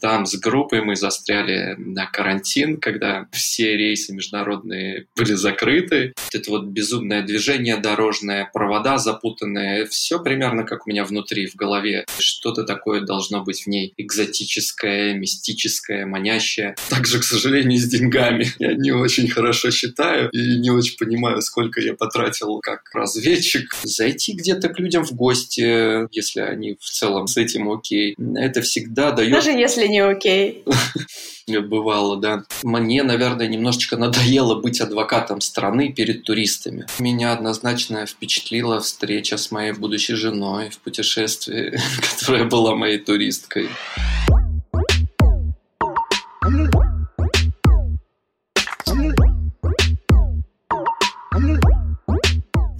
Там с группой мы застряли на карантин, когда все рейсы международные были закрыты. Это вот безумное движение дорожное, провода запутанные, все примерно как у меня внутри, в голове. Что-то такое должно быть в ней экзотическое, мистическое, манящее. Также, к сожалению, с деньгами. Я не очень хорошо считаю и не очень понимаю, сколько я потратил как разведчик. Зайти где-то к людям в гости, если они в целом с этим окей, это всегда дает... Даже если не окей. Бывало, да. Мне, наверное, немножечко надоело быть адвокатом страны перед туристами. Меня однозначно впечатлила встреча с моей будущей женой в путешествии, которая была моей туристкой.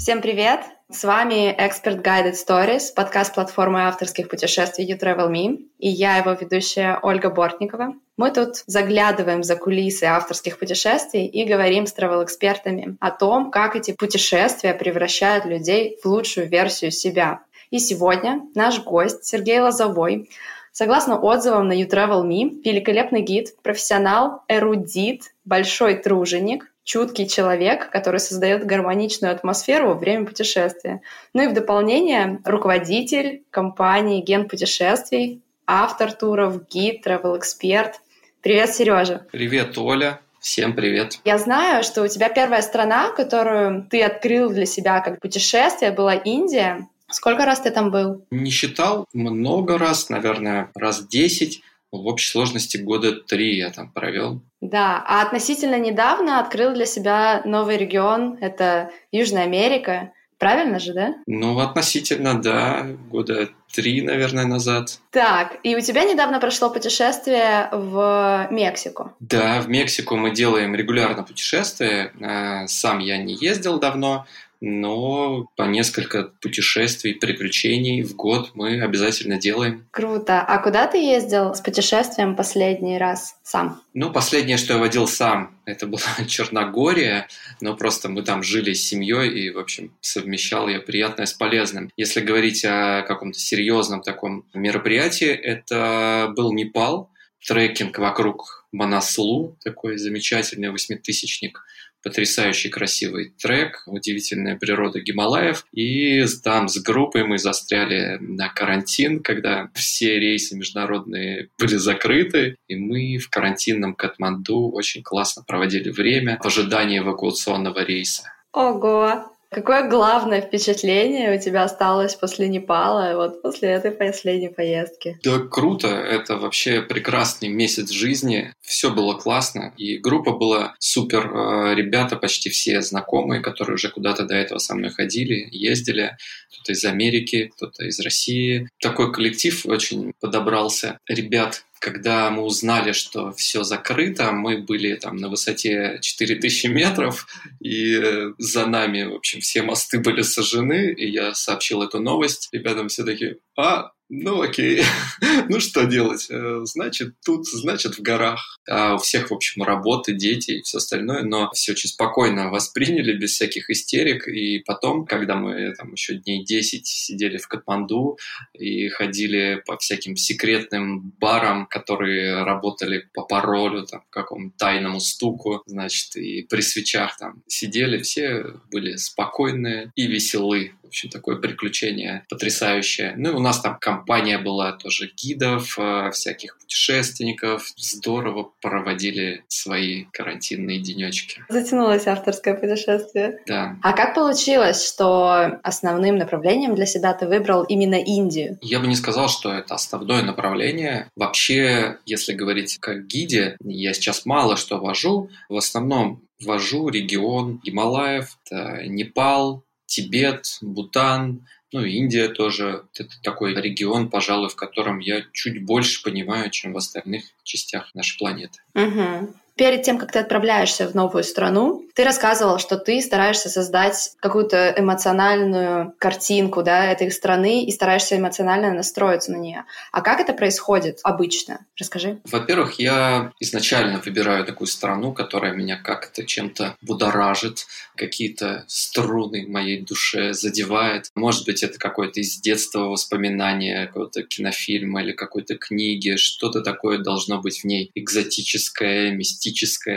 Всем привет! С вами Expert Guided Stories, подкаст платформы авторских путешествий You Travel Me, и я его ведущая Ольга Бортникова. Мы тут заглядываем за кулисы авторских путешествий и говорим с travel-экспертами о том, как эти путешествия превращают людей в лучшую версию себя. И сегодня наш гость Сергей Лозовой Согласно отзывам на You Travel Me, великолепный гид, профессионал, эрудит, большой труженик, чуткий человек, который создает гармоничную атмосферу во время путешествия. Ну и в дополнение руководитель компании «Ген путешествий», автор туров, гид, travel-эксперт. Привет, Сережа. Привет, Оля. Всем привет. Я знаю, что у тебя первая страна, которую ты открыл для себя как путешествие, была Индия. Сколько раз ты там был? Не считал, много раз, наверное, раз десять. В общей сложности года три я там провел. Да, а относительно недавно открыл для себя новый регион, это Южная Америка. Правильно же, да? Ну, относительно, да, года три, наверное, назад. Так, и у тебя недавно прошло путешествие в Мексику. Да, в Мексику мы делаем регулярно путешествия. Э, сам я не ездил давно, но по несколько путешествий, приключений в год мы обязательно делаем. Круто. А куда ты ездил с путешествием последний раз сам? Ну, последнее, что я водил сам, это была Черногория, но просто мы там жили с семьей, и, в общем, совмещал я приятное с полезным. Если говорить о каком-то серьезном таком мероприятии, это был Непал, трекинг вокруг Манаслу, такой замечательный восьмитысячник – потрясающий красивый трек, удивительная природа Гималаев. И там с группой мы застряли на карантин, когда все рейсы международные были закрыты, и мы в карантинном Катманду очень классно проводили время в ожидании эвакуационного рейса. Ого! Какое главное впечатление у тебя осталось после Непала, вот после этой последней поездки? Да, круто. Это вообще прекрасный месяц жизни. Все было классно. И группа была супер. Э, ребята почти все знакомые, которые уже куда-то до этого со мной ходили, ездили. Кто-то из Америки, кто-то из России. Такой коллектив очень подобрался. Ребят когда мы узнали, что все закрыто, мы были там на высоте 4000 метров, и э, за нами, в общем, все мосты были сожжены, и я сообщил эту новость. Ребятам все таки а, ну окей, ну что делать? Э, значит, тут, значит, в горах. А у всех, в общем, работы, дети и все остальное, но все очень спокойно восприняли, без всяких истерик. И потом, когда мы там еще дней 10 сидели в Катманду и ходили по всяким секретным барам, которые работали по паролю, там, какому тайному стуку, значит, и при свечах там сидели, все были спокойные и веселы. В общем, такое приключение потрясающее. Ну и у нас там компания была тоже гидов, э, всяких путешественников. Здорово проводили свои карантинные денечки. Затянулось авторское путешествие. Да. А как получилось, что основным направлением для себя ты выбрал именно Индию? Я бы не сказал, что это основное направление. Вообще, если говорить как гиде, я сейчас мало что вожу. В основном вожу регион Гималаев, это Непал, Тибет, Бутан, ну, Индия тоже. Это такой регион, пожалуй, в котором я чуть больше понимаю, чем в остальных частях нашей планеты. Угу. Перед тем, как ты отправляешься в новую страну, ты рассказывал, что ты стараешься создать какую-то эмоциональную картинку да, этой страны и стараешься эмоционально настроиться на нее. А как это происходит обычно? Расскажи. Во-первых, я изначально выбираю такую страну, которая меня как-то чем-то будоражит, какие-то струны в моей душе задевает. Может быть, это какое-то из детства воспоминание, какого-то кинофильма или какой-то книги. Что-то такое должно быть в ней экзотическое, мистическое,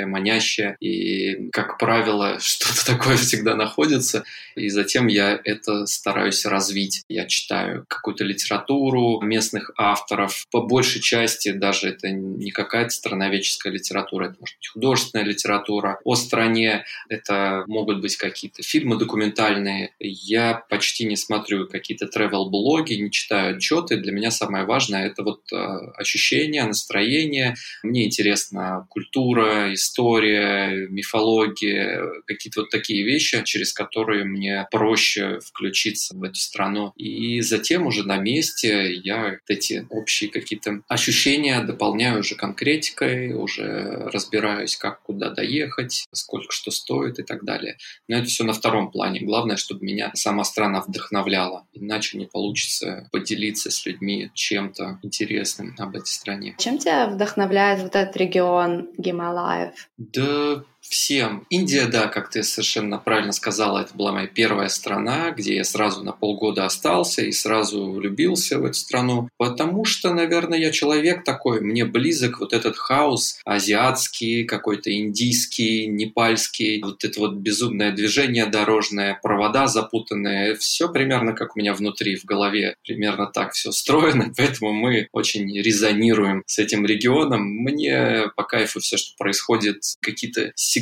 манящее. И, как правило, что-то такое всегда находится. И затем я это стараюсь развить. Я читаю какую-то литературу местных авторов. По большей части даже это не какая-то страноведческая литература, это может быть художественная литература. О стране это могут быть какие-то фильмы документальные. Я почти не смотрю какие-то travel-блоги, не читаю отчеты. Для меня самое важное это вот э, ощущение, настроение. Мне интересна культура, история, мифология, какие-то вот такие вещи, через которые мне проще включиться в эту страну. И затем уже на месте я эти общие какие-то ощущения дополняю уже конкретикой, уже разбираюсь, как куда доехать, сколько что стоит и так далее. Но это все на втором плане. Главное, чтобы меня сама страна вдохновляла. Иначе не получится поделиться с людьми чем-то интересным об этой стране. Чем тебя вдохновляет вот этот регион Гималаев? Да всем. Индия, да, как ты совершенно правильно сказала, это была моя первая страна, где я сразу на полгода остался и сразу влюбился в эту страну, потому что, наверное, я человек такой, мне близок вот этот хаос азиатский, какой-то индийский, непальский, вот это вот безумное движение дорожное, провода запутанные, все примерно как у меня внутри, в голове, примерно так все устроено, поэтому мы очень резонируем с этим регионом. Мне по кайфу все, что происходит, какие-то сигналы,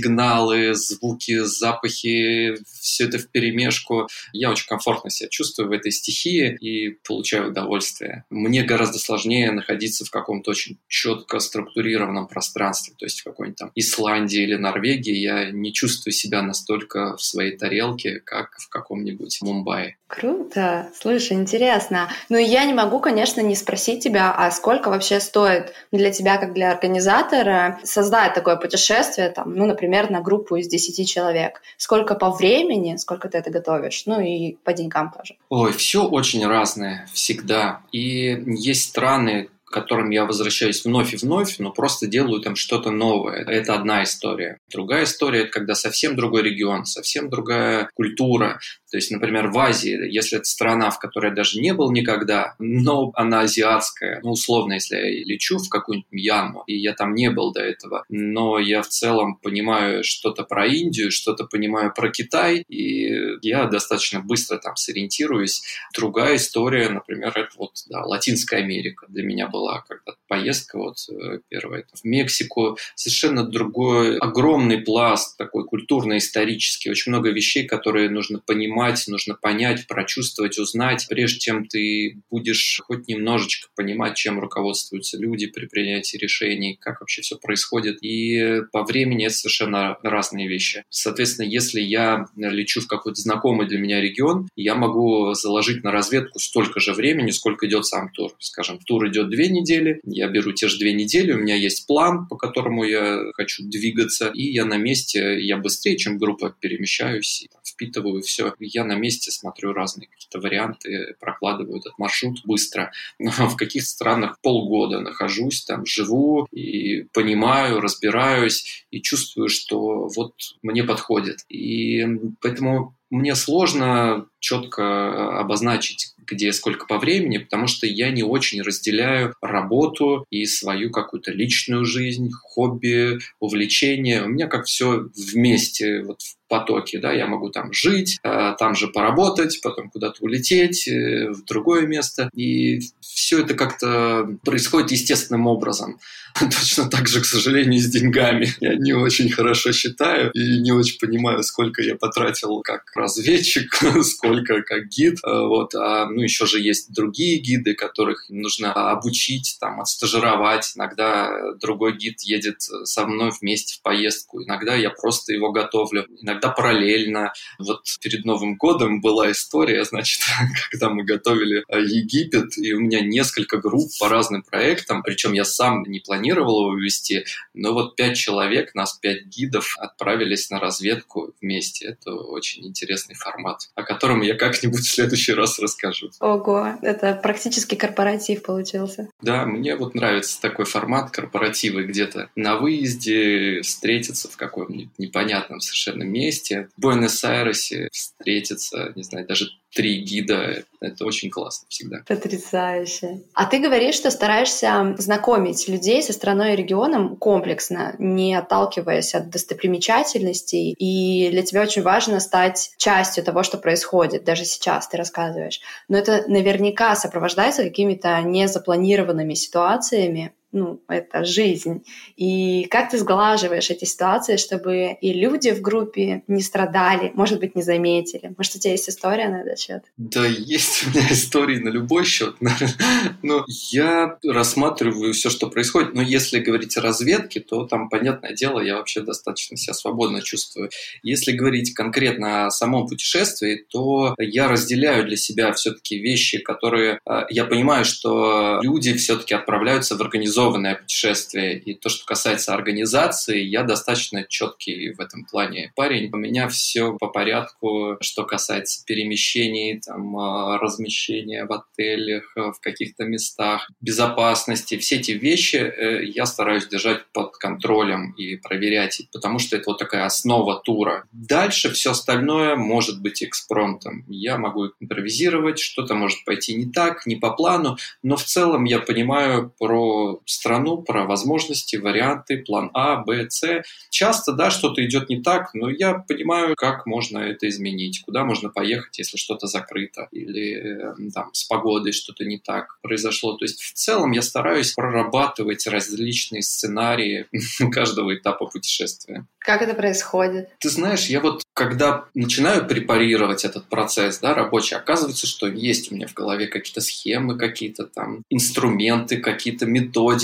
звуки, запахи, все это в перемешку. Я очень комфортно себя чувствую в этой стихии и получаю удовольствие. Мне гораздо сложнее находиться в каком-то очень четко структурированном пространстве, то есть в какой-нибудь там Исландии или Норвегии я не чувствую себя настолько в своей тарелке, как в каком-нибудь Мумбаи. Круто. Слушай, интересно. Ну, я не могу, конечно, не спросить тебя, а сколько вообще стоит для тебя, как для организатора, создать такое путешествие, там, ну, например, на группу из 10 человек? Сколько по времени, сколько ты это готовишь? Ну, и по деньгам тоже. Ой, все очень разное всегда. И есть страны, к которым я возвращаюсь вновь и вновь, но просто делаю там что-то новое. Это одна история. Другая история – это когда совсем другой регион, совсем другая культура, то есть, например, в Азии, если это страна, в которой я даже не был никогда, но она азиатская, ну, условно, если я лечу в какую-нибудь Мьянму, и я там не был до этого, но я в целом понимаю что-то про Индию, что-то понимаю про Китай, и я достаточно быстро там сориентируюсь. Другая история, например, это вот да, Латинская Америка для меня была когда поездка вот э, первая в Мексику, совершенно другой, огромный пласт такой культурно-исторический, очень много вещей, которые нужно понимать понимать, нужно понять, прочувствовать, узнать, прежде чем ты будешь хоть немножечко понимать, чем руководствуются люди при принятии решений, как вообще все происходит. И по времени это совершенно разные вещи. Соответственно, если я лечу в какой-то знакомый для меня регион, я могу заложить на разведку столько же времени, сколько идет сам тур. Скажем, тур идет две недели, я беру те же две недели, у меня есть план, по которому я хочу двигаться, и я на месте, я быстрее, чем группа, перемещаюсь, впитываю все я на месте смотрю разные какие-то варианты, прокладываю этот маршрут быстро. Но в каких странах полгода нахожусь, там живу и понимаю, разбираюсь и чувствую, что вот мне подходит. И поэтому мне сложно четко обозначить, где сколько по времени, потому что я не очень разделяю работу и свою какую-то личную жизнь, хобби, увлечение. У меня как все вместе, вот в потоке, да, я могу там жить, э, там же поработать, потом куда-то улететь э, в другое место, и все это как-то происходит естественным образом. Точно так же, к сожалению, с деньгами. Я не очень хорошо считаю и не очень понимаю, сколько я потратил как разведчик, сколько как гид. Э, вот. А, ну, еще же есть другие гиды, которых нужно обучить, там, отстажировать. Иногда другой гид едет со мной вместе в поездку. Иногда я просто его готовлю. Иногда параллельно. Вот перед Новым годом была история, значит, когда мы готовили Египет, и у меня несколько групп по разным проектам, причем я сам не планировал его вести, но вот пять человек, нас пять гидов отправились на разведку вместе. Это очень интересный формат, о котором я как-нибудь в следующий раз расскажу. Ого, это практически корпоратив получился. Да, мне вот нравится такой формат корпоративы где-то на выезде встретиться в каком-нибудь непонятном совершенно месте, в Буэнос-Айресе встретиться, не знаю, даже три гида. Это очень классно всегда. Потрясающе. А ты говоришь, что стараешься знакомить людей со страной и регионом комплексно, не отталкиваясь от достопримечательностей. И для тебя очень важно стать частью того, что происходит. Даже сейчас ты рассказываешь. Но это наверняка сопровождается какими-то незапланированными ситуациями, ну, это жизнь. И как ты сглаживаешь эти ситуации, чтобы и люди в группе не страдали, может быть, не заметили? Может, у тебя есть история на этот счет? Да, есть у меня истории на любой счет. Но я рассматриваю все, что происходит. Но если говорить о разведке, то там, понятное дело, я вообще достаточно себя свободно чувствую. Если говорить конкретно о самом путешествии, то я разделяю для себя все-таки вещи, которые э, я понимаю, что люди все-таки отправляются в организованную организованное путешествие. И то, что касается организации, я достаточно четкий в этом плане парень. У меня все по порядку, что касается перемещений, там, а, размещения в отелях, в каких-то местах, безопасности. Все эти вещи э, я стараюсь держать под контролем и проверять, потому что это вот такая основа тура. Дальше все остальное может быть экспромтом. Я могу импровизировать, что-то может пойти не так, не по плану, но в целом я понимаю про страну, про возможности, варианты, план А, Б, С. Часто, да, что-то идет не так, но я понимаю, как можно это изменить, куда можно поехать, если что-то закрыто, или эм, там с погодой что-то не так произошло. То есть в целом я стараюсь прорабатывать различные сценарии каждого этапа путешествия. Как это происходит? Ты знаешь, я вот когда начинаю препарировать этот процесс, да, рабочий, оказывается, что есть у меня в голове какие-то схемы, какие-то там инструменты, какие-то методики,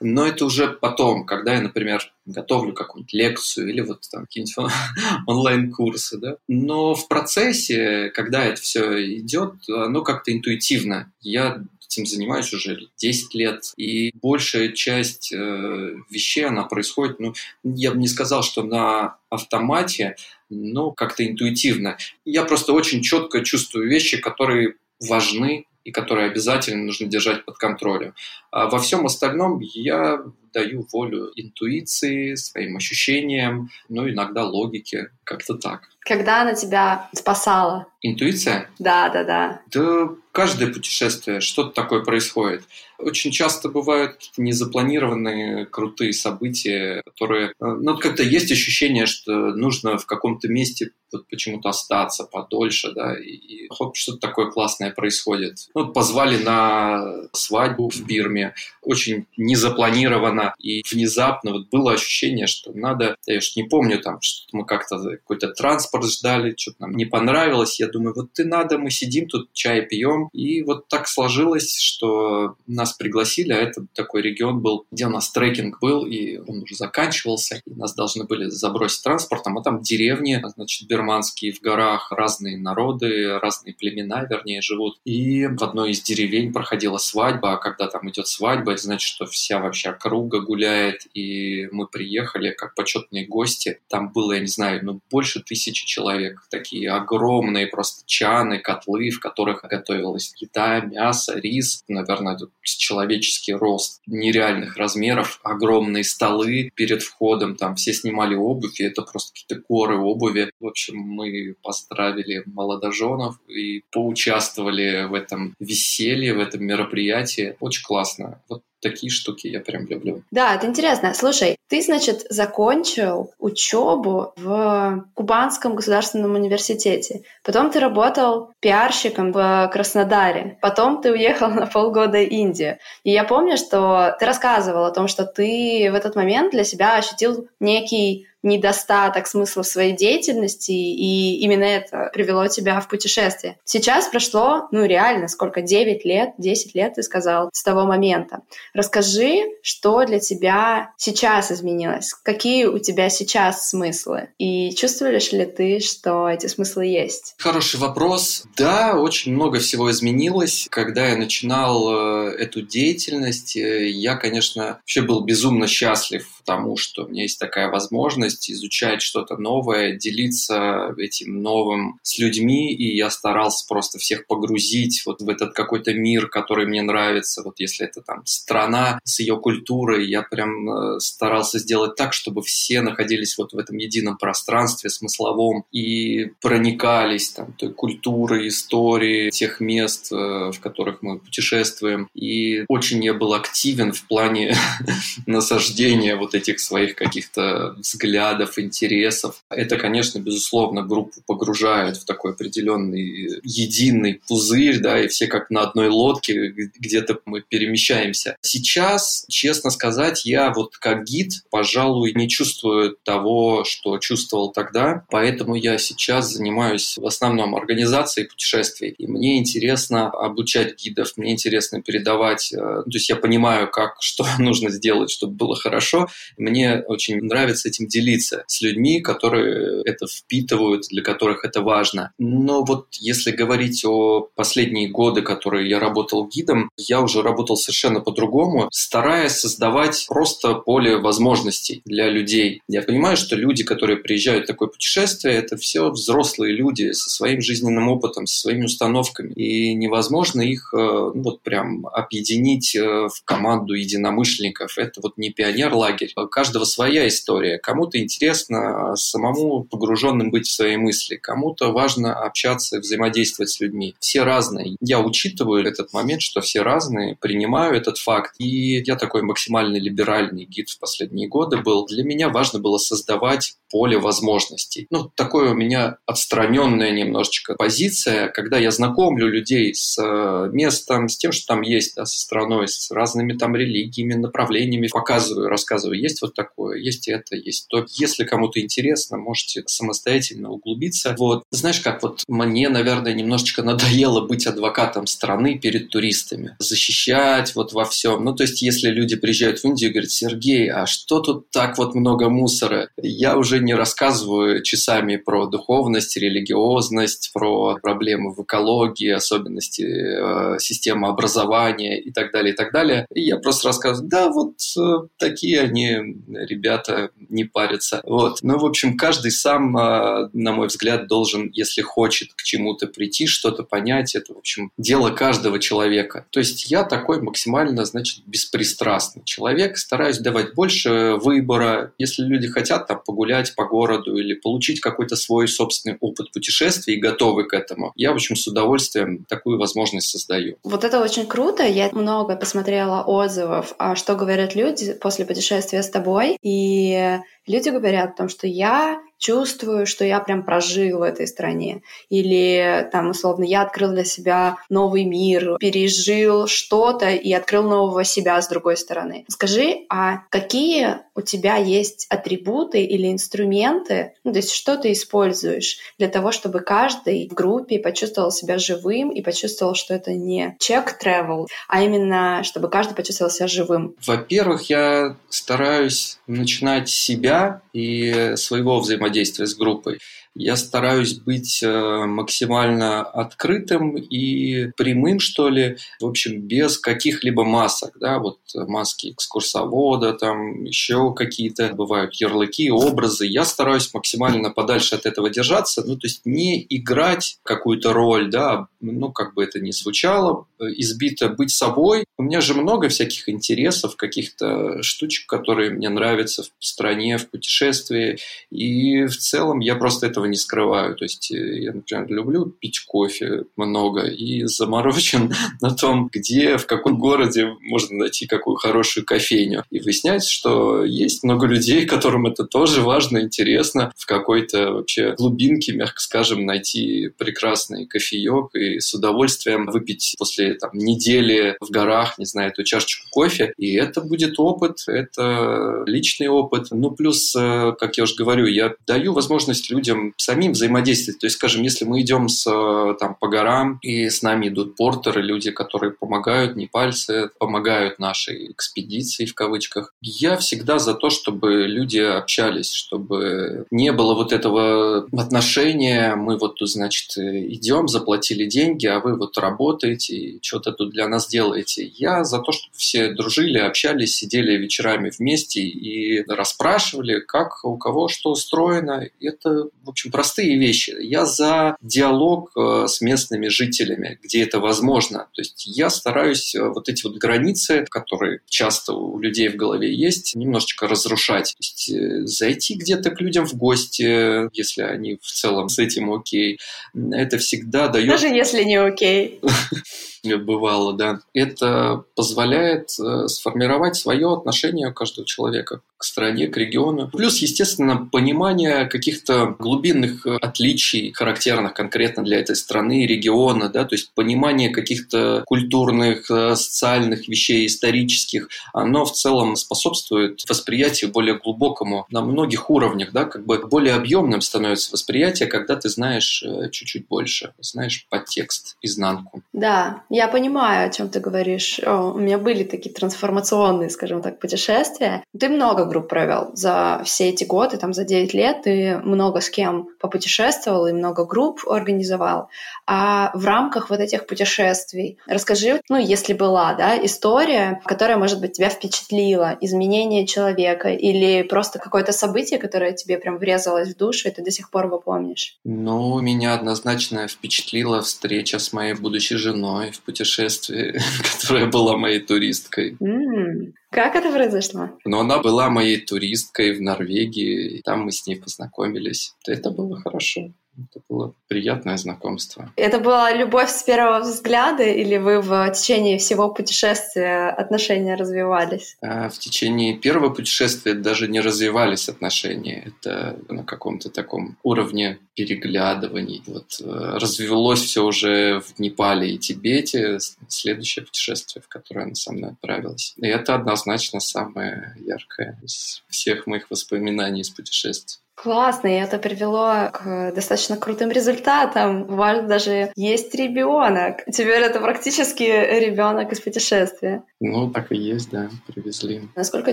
но это уже потом, когда я, например, готовлю какую-нибудь лекцию или вот там какие-нибудь онлайн-курсы, да. Но в процессе, когда это все идет, оно как-то интуитивно. Я этим занимаюсь уже 10 лет, и большая часть э, вещей, она происходит, ну, я бы не сказал, что на автомате, но как-то интуитивно. Я просто очень четко чувствую вещи, которые важны и которые обязательно нужно держать под контролем. А во всем остальном я даю волю интуиции, своим ощущениям, ну, иногда логике, как-то так. Когда она тебя спасала? Интуиция? Да, да, да. Да каждое путешествие что-то такое происходит. Очень часто бывают незапланированные крутые события, которые... Э, ну, как-то есть ощущение, что нужно в каком-то месте вот почему-то остаться подольше, да, и, и хоп, что-то такое классное происходит. Ну, позвали на свадьбу в Бирме, очень незапланированно и внезапно вот было ощущение, что надо, я уж не помню там, что мы как-то какой-то транспорт ждали, что-то нам не понравилось, я думаю, вот ты надо, мы сидим тут, чай пьем, и вот так сложилось, что нас пригласили, а это такой регион был, где у нас трекинг был, и он уже заканчивался, и нас должны были забросить транспортом, а там деревни, значит, берманские в горах, разные народы, разные племена, вернее, живут. И в одной из деревень проходила свадьба, а когда там идет свадьба, это значит, что вся вообще округа гуляет, и мы приехали как почетные гости. Там было, я не знаю, ну, больше тысячи человек. Такие огромные просто чаны, котлы, в которых готовилась еда, мясо, рис. Наверное, человеческий рост нереальных размеров, огромные столы перед входом, там все снимали обувь, и это просто какие-то горы обуви. В общем, мы поздравили молодоженов и поучаствовали в этом веселье, в этом мероприятии. Очень классно. Вот такие штуки я прям люблю. Да, это интересно. Слушай, ты, значит, закончил учебу в Кубанском государственном университете. Потом ты работал пиарщиком в Краснодаре. Потом ты уехал на полгода в Индию. И я помню, что ты рассказывал о том, что ты в этот момент для себя ощутил некий недостаток смысла в своей деятельности, и именно это привело тебя в путешествие. Сейчас прошло, ну реально, сколько, 9 лет, 10 лет, ты сказал, с того момента. Расскажи, что для тебя сейчас изменилось, какие у тебя сейчас смыслы, и чувствуешь ли ты, что эти смыслы есть? Хороший вопрос. Да, очень много всего изменилось. Когда я начинал э, эту деятельность, э, я, конечно, вообще был безумно счастлив тому, что у меня есть такая возможность изучать что-то новое, делиться этим новым с людьми, и я старался просто всех погрузить вот в этот какой-то мир, который мне нравится. Вот если это там страна с ее культурой, я прям э, старался сделать так, чтобы все находились вот в этом едином пространстве смысловом и проникались там той культурой, историей тех мест, э, в которых мы путешествуем. И очень я был активен в плане насаждения вот этих своих каких-то взглядов, интересов. Это, конечно, безусловно, группу погружает в такой определенный единый пузырь, да, и все как на одной лодке где-то мы перемещаемся. Сейчас, честно сказать, я вот как гид, пожалуй, не чувствую того, что чувствовал тогда, поэтому я сейчас занимаюсь в основном организацией путешествий, и мне интересно обучать гидов, мне интересно передавать, э, то есть я понимаю, как, что нужно сделать, чтобы было хорошо, мне очень нравится этим делиться с людьми, которые это впитывают, для которых это важно. Но вот если говорить о последние годы, которые я работал гидом, я уже работал совершенно по-другому, стараясь создавать просто поле возможностей для людей. Я понимаю, что люди, которые приезжают в такое путешествие, это все взрослые люди со своим жизненным опытом, со своими установками. И невозможно их э, ну, вот прям объединить э, в команду единомышленников. Это вот не пионер-лагерь. Каждого своя история. Кому-то интересно самому погруженным быть в свои мысли, кому-то важно общаться и взаимодействовать с людьми. Все разные. Я учитываю этот момент, что все разные, принимаю этот факт. И я такой максимально либеральный гид в последние годы был. Для меня важно было создавать поле возможностей. Ну, такое у меня отстраненная немножечко позиция, когда я знакомлю людей с э, местом, с тем, что там есть, да, со страной, с разными там религиями, направлениями, показываю, рассказываю, есть вот такое, есть это, есть то. Если кому-то интересно, можете самостоятельно углубиться. Вот, знаешь, как вот мне, наверное, немножечко надоело быть адвокатом страны перед туристами, защищать вот во всем. Ну, то есть, если люди приезжают в Индию и говорят, Сергей, а что тут так вот много мусора? Я уже не рассказываю часами про духовность, религиозность, про проблемы в экологии, особенности э, системы образования и так далее, и так далее. И я просто рассказываю, да, вот э, такие они, ребята, не парятся. Вот. Ну, в общем, каждый сам, э, на мой взгляд, должен, если хочет к чему-то прийти, что-то понять, это, в общем, дело каждого человека. То есть я такой максимально, значит, беспристрастный человек, стараюсь давать больше выбора. Если люди хотят там погулять по городу или получить какой-то свой собственный опыт путешествий и готовы к этому, я, в общем, с удовольствием такую возможность создаю. Вот это очень круто. Я много посмотрела отзывов, а что говорят люди после путешествия с тобой. И люди говорят о том, что я чувствую, что я прям прожил в этой стране. Или там, условно, я открыл для себя новый мир, пережил что-то и открыл нового себя с другой стороны. Скажи, а какие у тебя есть атрибуты или инструменты, ну, то есть что ты используешь для того, чтобы каждый в группе почувствовал себя живым и почувствовал, что это не check travel, а именно, чтобы каждый почувствовал себя живым? Во-первых, я стараюсь начинать себя и своего взаимодействия с группой. Я стараюсь быть э, максимально открытым и прямым, что ли, в общем, без каких-либо масок, да, вот маски экскурсовода, там еще какие-то бывают ярлыки, образы. Я стараюсь максимально подальше от этого держаться, ну, то есть не играть какую-то роль, да, ну, как бы это ни звучало, избито быть собой. У меня же много всяких интересов, каких-то штучек, которые мне нравятся в стране, в путешествии, и в целом я просто этого этого не скрываю. То есть э, я, например, люблю пить кофе много и заморочен на том, где, в каком городе можно найти какую хорошую кофейню. И выясняется, что есть много людей, которым это тоже важно, интересно, в какой-то вообще глубинке, мягко скажем, найти прекрасный кофеек и с удовольствием выпить после там, недели в горах, не знаю, эту чашечку кофе. И это будет опыт, это личный опыт. Ну, плюс, э, как я уже говорю, я даю возможность людям самим взаимодействовать. То есть, скажем, если мы идем с, э, там, по горам, и с нами идут портеры, люди, которые помогают, не пальцы, помогают нашей экспедиции, в кавычках. Я всегда за то, чтобы люди общались, чтобы не было вот этого отношения, мы вот, значит, идем, заплатили деньги, а вы вот работаете и что-то тут для нас делаете. Я за то, чтобы все дружили, общались, сидели вечерами вместе и расспрашивали, как у кого что устроено. Это, в общем, простые вещи. Я за диалог э, с местными жителями, где это возможно. То есть я стараюсь э, вот эти вот границы, которые часто у людей в голове есть, немножечко разрушать. То есть э, зайти где-то к людям в гости, если они в целом с этим окей, это всегда дает... Даже если не окей. бывало, да. Это позволяет э, сформировать свое отношение каждого человека к стране, к региону. Плюс, естественно, понимание каких-то глубинных э, отличий, характерных конкретно для этой страны, региона, да, то есть понимание каких-то культурных, э, социальных вещей, исторических, оно в целом способствует восприятию более глубокому на многих уровнях, да, как бы более объемным становится восприятие, когда ты знаешь чуть-чуть больше, знаешь подтекст, изнанку. Да, я понимаю, о чем ты говоришь. О, у меня были такие трансформационные, скажем так, путешествия. Ты много групп провел за все эти годы, там за 9 лет ты много с кем попутешествовал и много групп организовал. А в рамках вот этих путешествий расскажи, ну, если была, да, история, которая, может быть, тебя впечатлила, изменение человека или просто какое-то событие, которое тебе прям врезалось в душу, и ты до сих пор его помнишь? Ну, меня однозначно впечатлила встреча с моей будущей женой в путешествии, которая была моей туристкой. Mm. Как это произошло? Но она была моей туристкой в Норвегии, и там мы с ней познакомились. Это было хорошо. Это было приятное знакомство. Это была любовь с первого взгляда, или вы в течение всего путешествия отношения развивались? А в течение первого путешествия даже не развивались отношения. Это на каком-то таком уровне переглядываний. Вот э, развелось все уже в Непале и Тибете. Следующее путешествие, в которое она со мной отправилась. И это однозначно самое яркое из всех моих воспоминаний из путешествий. Классно, и это привело к достаточно крутым результатам. У вас даже есть ребенок. Теперь это практически ребенок из путешествия. Ну, так и есть, да, привезли. Насколько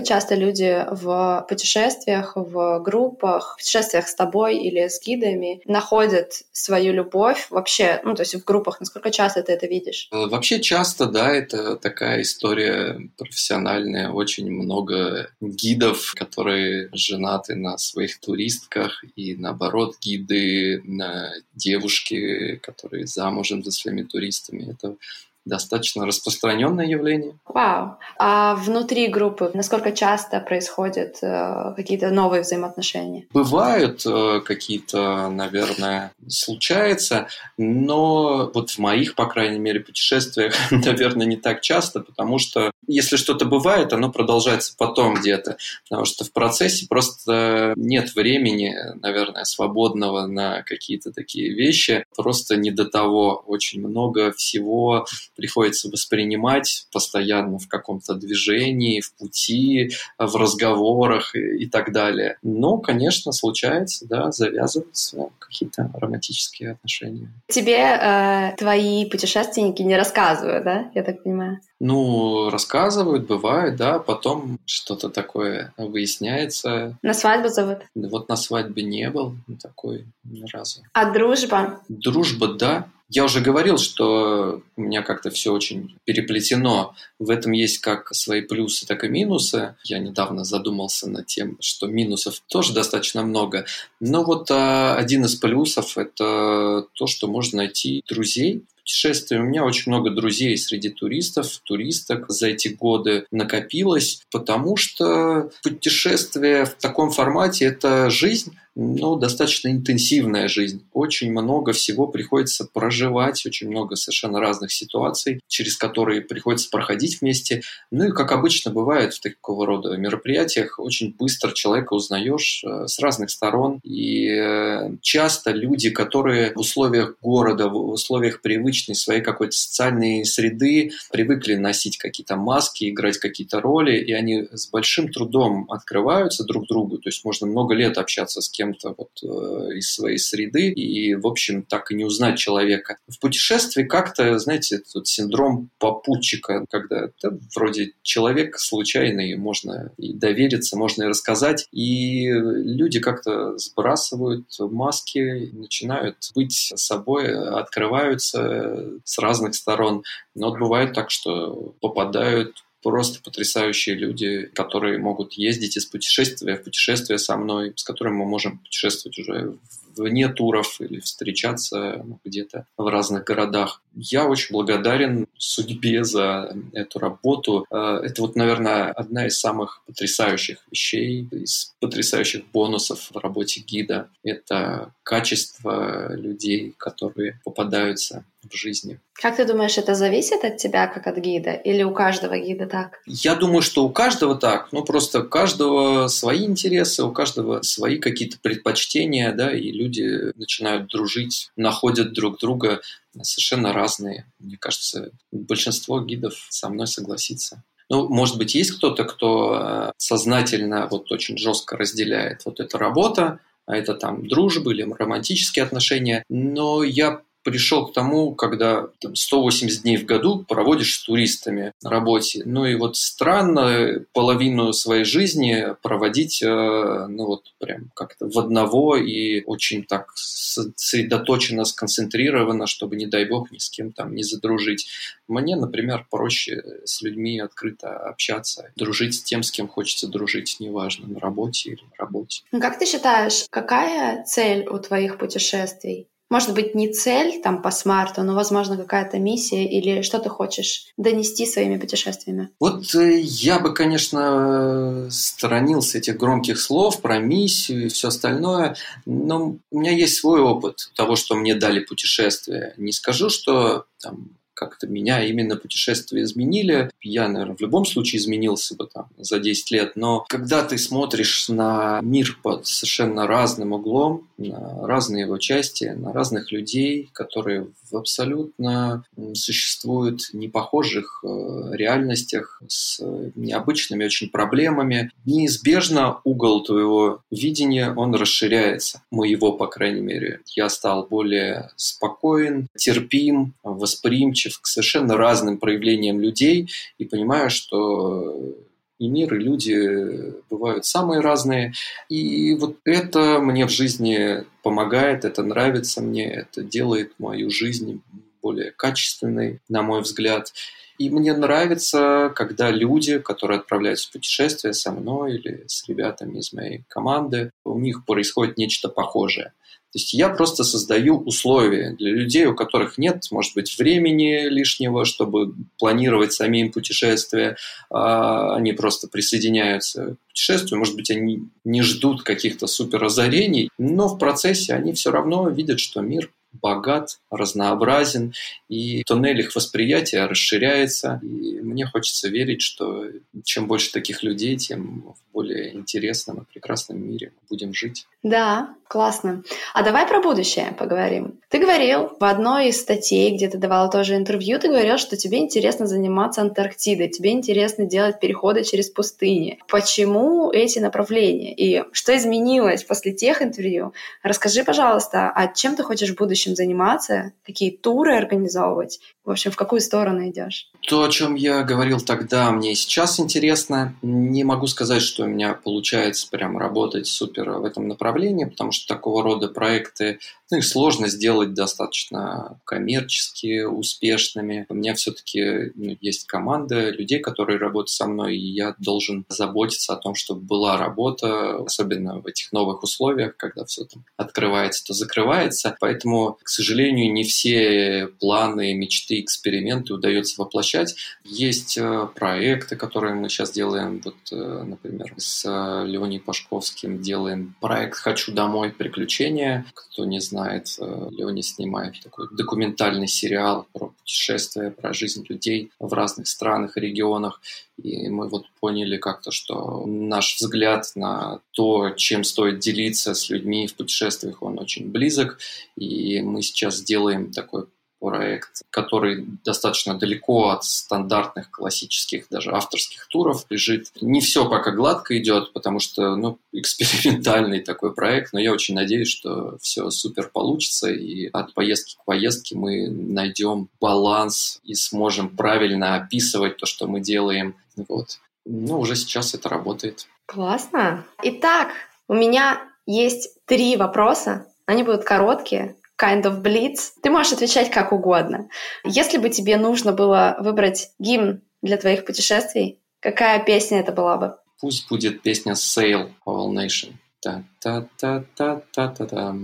часто люди в путешествиях, в группах, в путешествиях с тобой или с гидами находят свою любовь вообще, ну, то есть в группах, насколько часто ты это видишь? Э, вообще часто, да, это такая история профессиональная. Очень много гидов, которые женаты на своих туристах, туристках, и наоборот, гиды на девушки, которые замужем за своими туристами. Это достаточно распространенное явление. Вау. А внутри группы насколько часто происходят э, какие-то новые взаимоотношения? Бывают э, какие-то, наверное, случается, но вот в моих, по крайней мере, путешествиях, наверное, не так часто, потому что если что-то бывает, оно продолжается потом где-то, потому что в процессе просто нет времени, наверное, свободного на какие-то такие вещи, просто не до того. Очень много всего приходится воспринимать постоянно в каком-то движении, в пути, в разговорах и, и так далее. Но, конечно, случается, да, завязываются какие-то романтические отношения. Тебе э, твои путешественники не рассказывают, да, я так понимаю? Ну, рассказывают, бывает, да, потом что-то такое выясняется. На свадьбу зовут? Вот на свадьбе не был такой ни разу. А дружба? Дружба, да. Я уже говорил, что у меня как-то все очень переплетено. В этом есть как свои плюсы, так и минусы. Я недавно задумался над тем, что минусов тоже достаточно много. Но вот а, один из плюсов – это то, что можно найти друзей путешествия. У меня очень много друзей среди туристов, туристок за эти годы накопилось, потому что путешествие в таком формате – это жизнь, ну, достаточно интенсивная жизнь. Очень много всего приходится проживать, очень много совершенно разных ситуаций, через которые приходится проходить вместе. Ну и, как обычно бывает в такого рода мероприятиях, очень быстро человека узнаешь э, с разных сторон. И э, часто люди, которые в условиях города, в условиях привычной своей какой-то социальной среды привыкли носить какие-то маски, играть какие-то роли, и они с большим трудом открываются друг другу. То есть можно много лет общаться с кем-то вот, э, из своей среды и, в общем, так и не узнать человека. В путешествии как-то, знаете, тут синдром попутчика, когда да, вроде человек случайный, можно и довериться, можно и рассказать, и люди как-то сбрасывают маски, начинают быть собой, открываются с разных сторон. Но вот бывает так, что попадают просто потрясающие люди, которые могут ездить из путешествия в путешествие со мной, с которыми мы можем путешествовать уже вне туров или встречаться где-то в разных городах. Я очень благодарен судьбе за эту работу. Э, это вот, наверное, одна из самых потрясающих вещей, из потрясающих бонусов в работе гида. Это качество людей, которые попадаются в жизни. Как ты думаешь, это зависит от тебя, как от гида, или у каждого гида так? Я думаю, что у каждого так. Ну, просто у каждого свои интересы, у каждого свои какие-то предпочтения, да, и люди начинают дружить, находят друг друга совершенно разные. Мне кажется, большинство гидов со мной согласится. Ну, может быть, есть кто-то, кто э, сознательно вот очень жестко разделяет вот эта работа, а это там дружба или романтические отношения. Но я пришел к тому, когда там, 180 дней в году проводишь с туристами на работе. Ну и вот странно половину своей жизни проводить, э, ну вот прям как-то в одного и очень так сосредоточенно, сконцентрировано, чтобы, не дай бог, ни с кем там не задружить. Мне, например, проще с людьми открыто общаться, дружить с тем, с кем хочется дружить, неважно, на работе или на работе. Ну, как ты считаешь, какая цель у твоих путешествий? Может быть, не цель там по смарту, но, возможно, какая-то миссия или что ты хочешь донести своими путешествиями? Вот э, я бы, конечно, сторонился этих громких слов про миссию и все остальное, но у меня есть свой опыт того, что мне дали путешествия. Не скажу, что там как-то меня именно путешествия изменили. Я, наверное, в любом случае изменился бы там за 10 лет, но когда ты смотришь на мир под совершенно разным углом, на разные его части, на разных людей, которые в абсолютно существуют непохожих э, реальностях с необычными очень проблемами, неизбежно угол твоего видения, он расширяется. Моего, по крайней мере. Я стал более спокоен, терпим, восприимчив к совершенно разным проявлениям людей и понимаю, что и мир, и люди бывают самые разные. И вот это мне в жизни помогает, это нравится мне, это делает мою жизнь более качественной, на мой взгляд. И мне нравится, когда люди, которые отправляются в путешествие со мной или с ребятами из моей команды, у них происходит нечто похожее. То есть я просто создаю условия для людей, у которых нет, может быть, времени лишнего, чтобы планировать самим путешествия. А они просто присоединяются к путешествию. Может быть, они не ждут каких-то супер озарений, но в процессе они все равно видят, что мир богат, разнообразен, и туннель их восприятия расширяется. И мне хочется верить, что чем больше таких людей, тем в более интересном и прекрасном мире будем жить. Да, классно. А давай про будущее поговорим. Ты говорил в одной из статей, где ты давала тоже интервью, ты говорил, что тебе интересно заниматься Антарктидой, тебе интересно делать переходы через пустыни. Почему эти направления? И что изменилось после тех интервью? Расскажи, пожалуйста, а чем ты хочешь в будущем заниматься? Какие туры организовывать? В общем, в какую сторону идешь? То, о чем я говорил тогда, мне и сейчас интересно. Не могу сказать, что у меня получается прям работать супер в этом направлении, потому что такого рода проекты, ну, их сложно сделать достаточно коммерчески успешными. У меня все-таки ну, есть команда людей, которые работают со мной, и я должен заботиться о том, чтобы была работа, особенно в этих новых условиях, когда все там открывается, то закрывается. Поэтому, к сожалению, не все планы, мечты, эксперименты удается воплощать. Есть э, проекты, которые мы сейчас делаем, вот, э, например, с Леней Пашковским делаем проект «Хочу домой. Приключения». Кто не знает, э, Леони снимает такой документальный сериал про путешествия, про жизнь людей в разных странах и регионах. И мы вот поняли как-то, что наш взгляд на то, чем стоит делиться с людьми в путешествиях, он очень близок. И мы сейчас делаем такой проект, который достаточно далеко от стандартных классических даже авторских туров лежит. Не все пока гладко идет, потому что ну, экспериментальный такой проект, но я очень надеюсь, что все супер получится, и от поездки к поездке мы найдем баланс и сможем правильно описывать то, что мы делаем. Вот. Ну, уже сейчас это работает. Классно. Итак, у меня есть три вопроса. Они будут короткие, kind of blitz. Ты можешь отвечать как угодно. Если бы тебе нужно было выбрать гимн для твоих путешествий, какая песня это была бы? Пусть будет песня Sail All Nation. Та-та-та-та-та-та-та.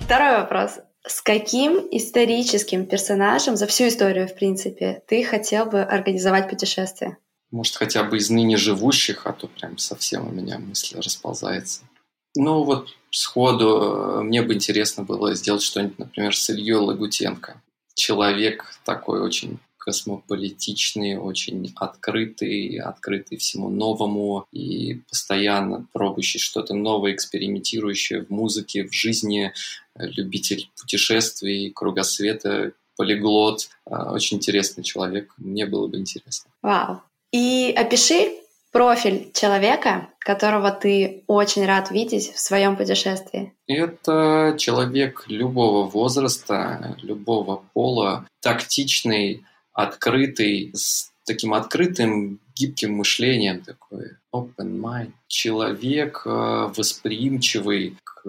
Второй вопрос. С каким историческим персонажем за всю историю, в принципе, ты хотел бы организовать путешествие? Может, хотя бы из ныне живущих, а то прям совсем у меня мысль расползается. Ну вот сходу э, мне бы интересно было сделать что-нибудь, например, с Ильей Лагутенко. Человек такой очень космополитичный, очень открытый, открытый всему новому и постоянно пробующий что-то новое, экспериментирующий в музыке, в жизни, любитель путешествий, кругосвета, полиглот. Э, очень интересный человек. Мне было бы интересно. Вау. И опиши профиль человека, которого ты очень рад видеть в своем путешествии. Это человек любого возраста, любого пола, тактичный, открытый, с таким открытым, гибким мышлением такой, open mind. Человек э, восприимчивый к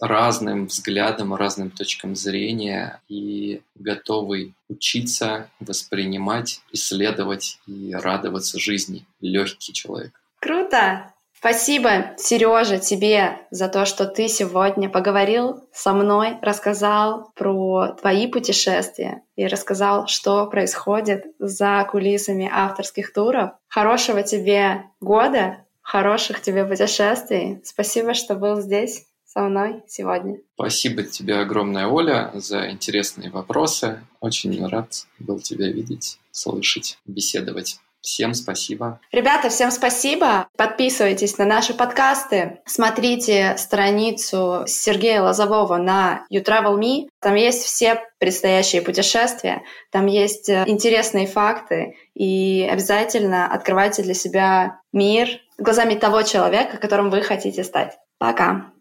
разным взглядам, разным точкам зрения и готовый учиться, воспринимать, исследовать и радоваться жизни. Легкий человек. Круто! Спасибо, Сережа, тебе за то, что ты сегодня поговорил со мной, рассказал про твои путешествия и рассказал, что происходит за кулисами авторских туров. Хорошего тебе года, хороших тебе путешествий. Спасибо, что был здесь со мной сегодня. Спасибо тебе огромное, Оля, за интересные вопросы. Очень рад был тебя видеть, слышать, беседовать. Всем спасибо. Ребята, всем спасибо. Подписывайтесь на наши подкасты. Смотрите страницу Сергея Лозового на You Travel Me. Там есть все предстоящие путешествия, там есть э, интересные факты. И обязательно открывайте для себя мир глазами того человека, которым вы хотите стать. Пока.